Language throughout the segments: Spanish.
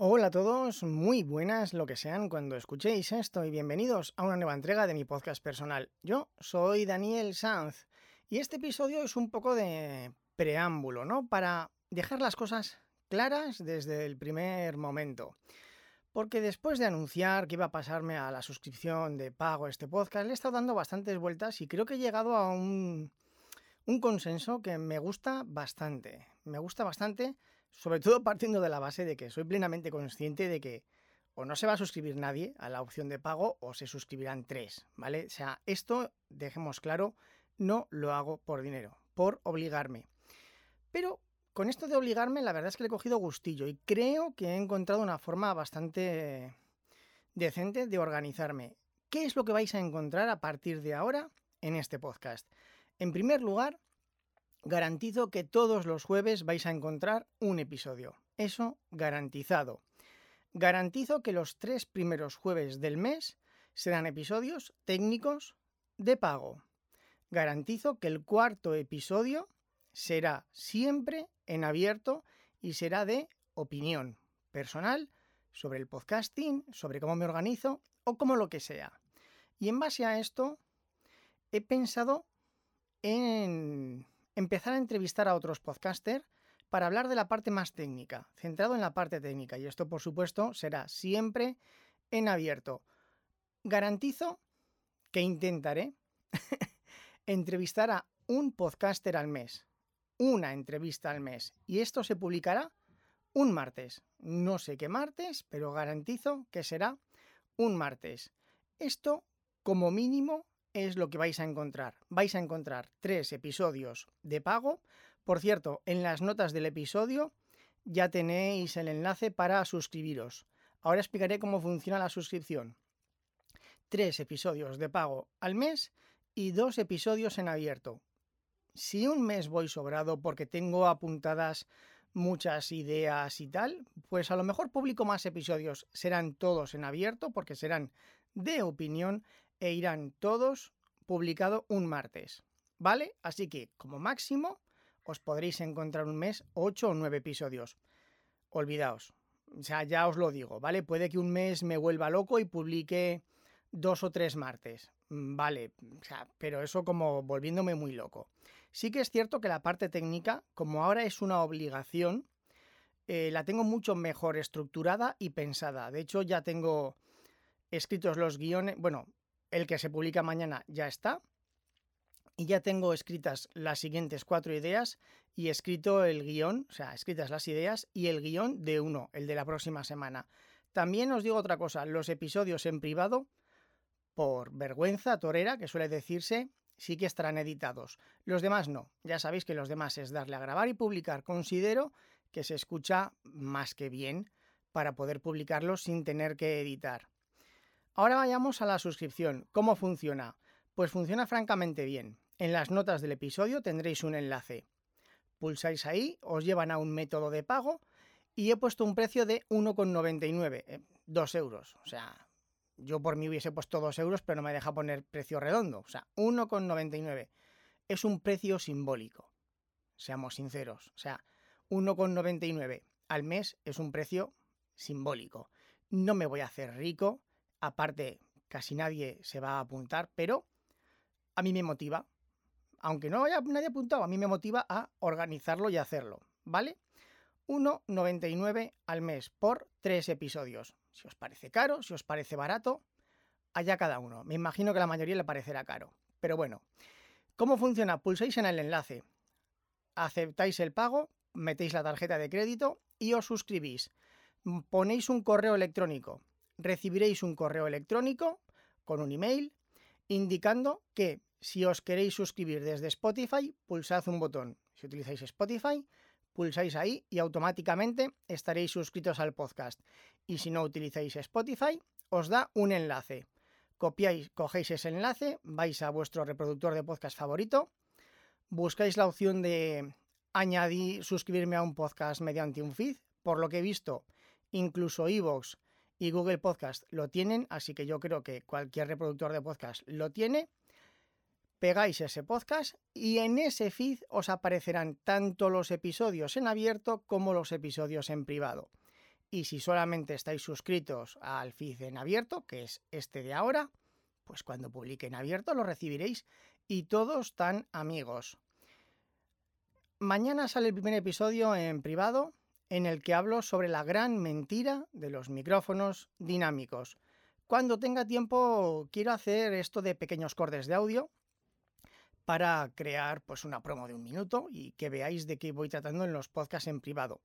Hola a todos, muy buenas lo que sean cuando escuchéis esto y bienvenidos a una nueva entrega de mi podcast personal. Yo soy Daniel Sanz y este episodio es un poco de preámbulo, ¿no? Para dejar las cosas claras desde el primer momento. Porque después de anunciar que iba a pasarme a la suscripción de pago este podcast, le he estado dando bastantes vueltas y creo que he llegado a un consenso que me gusta bastante. Me gusta bastante sobre todo partiendo de la base de que soy plenamente consciente de que o no se va a suscribir nadie a la opción de pago o se suscribirán tres, ¿vale? O sea, esto, dejemos claro, no lo hago por dinero, por obligarme. Pero con esto de obligarme, la verdad es que le he cogido gustillo y creo que he encontrado una forma bastante decente de organizarme. ¿Qué es lo que vais a encontrar a partir de ahora en este podcast? En primer lugar, Garantizo que todos los jueves vais a encontrar un episodio. Eso garantizado. Garantizo que los tres primeros jueves del mes serán episodios técnicos de pago. Garantizo que el cuarto episodio será siempre en abierto y será de opinión personal sobre el podcasting, sobre cómo me organizo o como lo que sea. Y en base a esto he pensado en empezar a entrevistar a otros podcasters para hablar de la parte más técnica, centrado en la parte técnica. Y esto, por supuesto, será siempre en abierto. Garantizo que intentaré entrevistar a un podcaster al mes. Una entrevista al mes. Y esto se publicará un martes. No sé qué martes, pero garantizo que será un martes. Esto, como mínimo, es lo que vais a encontrar. Vais a encontrar tres episodios de pago. Por cierto, en las notas del episodio ya tenéis el enlace para suscribiros. Ahora explicaré cómo funciona la suscripción. Tres episodios de pago al mes y dos episodios en abierto. Si un mes voy sobrado porque tengo apuntadas muchas ideas y tal, pues a lo mejor publico más episodios. Serán todos en abierto porque serán de opinión e irán todos publicado un martes. ¿Vale? Así que, como máximo, os podréis encontrar un mes 8 o 9 episodios. Olvidaos. O sea, ya os lo digo, ¿vale? Puede que un mes me vuelva loco y publique dos o tres martes. Mm, vale, o sea, pero eso como volviéndome muy loco. Sí que es cierto que la parte técnica, como ahora es una obligación, eh, la tengo mucho mejor estructurada y pensada. De hecho, ya tengo escritos los guiones, bueno, el que se publica mañana ya está. Y ya tengo escritas las siguientes cuatro ideas y escrito el guion, o sea, escritas las ideas y el guion de uno, el de la próxima semana. También os digo otra cosa, los episodios en privado, por vergüenza torera, que suele decirse, sí que estarán editados. Los demás no. Ya sabéis que los demás es darle a grabar y publicar. Considero que se escucha más que bien para poder publicarlos sin tener que editar. Ahora vayamos a la suscripción. ¿Cómo funciona? Pues funciona francamente bien. En las notas del episodio tendréis un enlace. Pulsáis ahí, os llevan a un método de pago y he puesto un precio de 1,99, 2 eh, euros. O sea, yo por mí hubiese puesto 2 euros, pero no me deja poner precio redondo. O sea, 1,99. Es un precio simbólico. Seamos sinceros. O sea, 1,99 al mes es un precio simbólico. No me voy a hacer rico Aparte, casi nadie se va a apuntar, pero a mí me motiva. Aunque no haya nadie apuntado, a mí me motiva a organizarlo y hacerlo, ¿vale? 1,99 al mes por tres episodios. Si os parece caro, si os parece barato, allá cada uno. Me imagino que a la mayoría le parecerá caro. Pero bueno, ¿cómo funciona? Pulsáis en el enlace, aceptáis el pago, metéis la tarjeta de crédito y os suscribís. Ponéis un correo electrónico recibiréis un correo electrónico con un email indicando que si os queréis suscribir desde Spotify, pulsad un botón. Si utilizáis Spotify, pulsáis ahí y automáticamente estaréis suscritos al podcast. Y si no utilizáis Spotify, os da un enlace. Copiáis, cogéis ese enlace, vais a vuestro reproductor de podcast favorito, buscáis la opción de añadir, suscribirme a un podcast mediante un feed. Por lo que he visto, incluso Evox y Google Podcast lo tienen, así que yo creo que cualquier reproductor de podcast lo tiene. Pegáis ese podcast y en ese feed os aparecerán tanto los episodios en abierto como los episodios en privado. Y si solamente estáis suscritos al feed en abierto, que es este de ahora, pues cuando publique en abierto lo recibiréis y todos tan amigos. Mañana sale el primer episodio en privado en el que hablo sobre la gran mentira de los micrófonos dinámicos. Cuando tenga tiempo quiero hacer esto de pequeños cortes de audio para crear pues una promo de un minuto y que veáis de qué voy tratando en los podcasts en privado.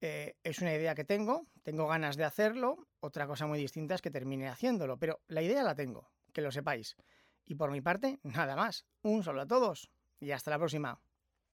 Eh, es una idea que tengo, tengo ganas de hacerlo, otra cosa muy distinta es que termine haciéndolo, pero la idea la tengo, que lo sepáis. Y por mi parte, nada más. Un saludo a todos y hasta la próxima.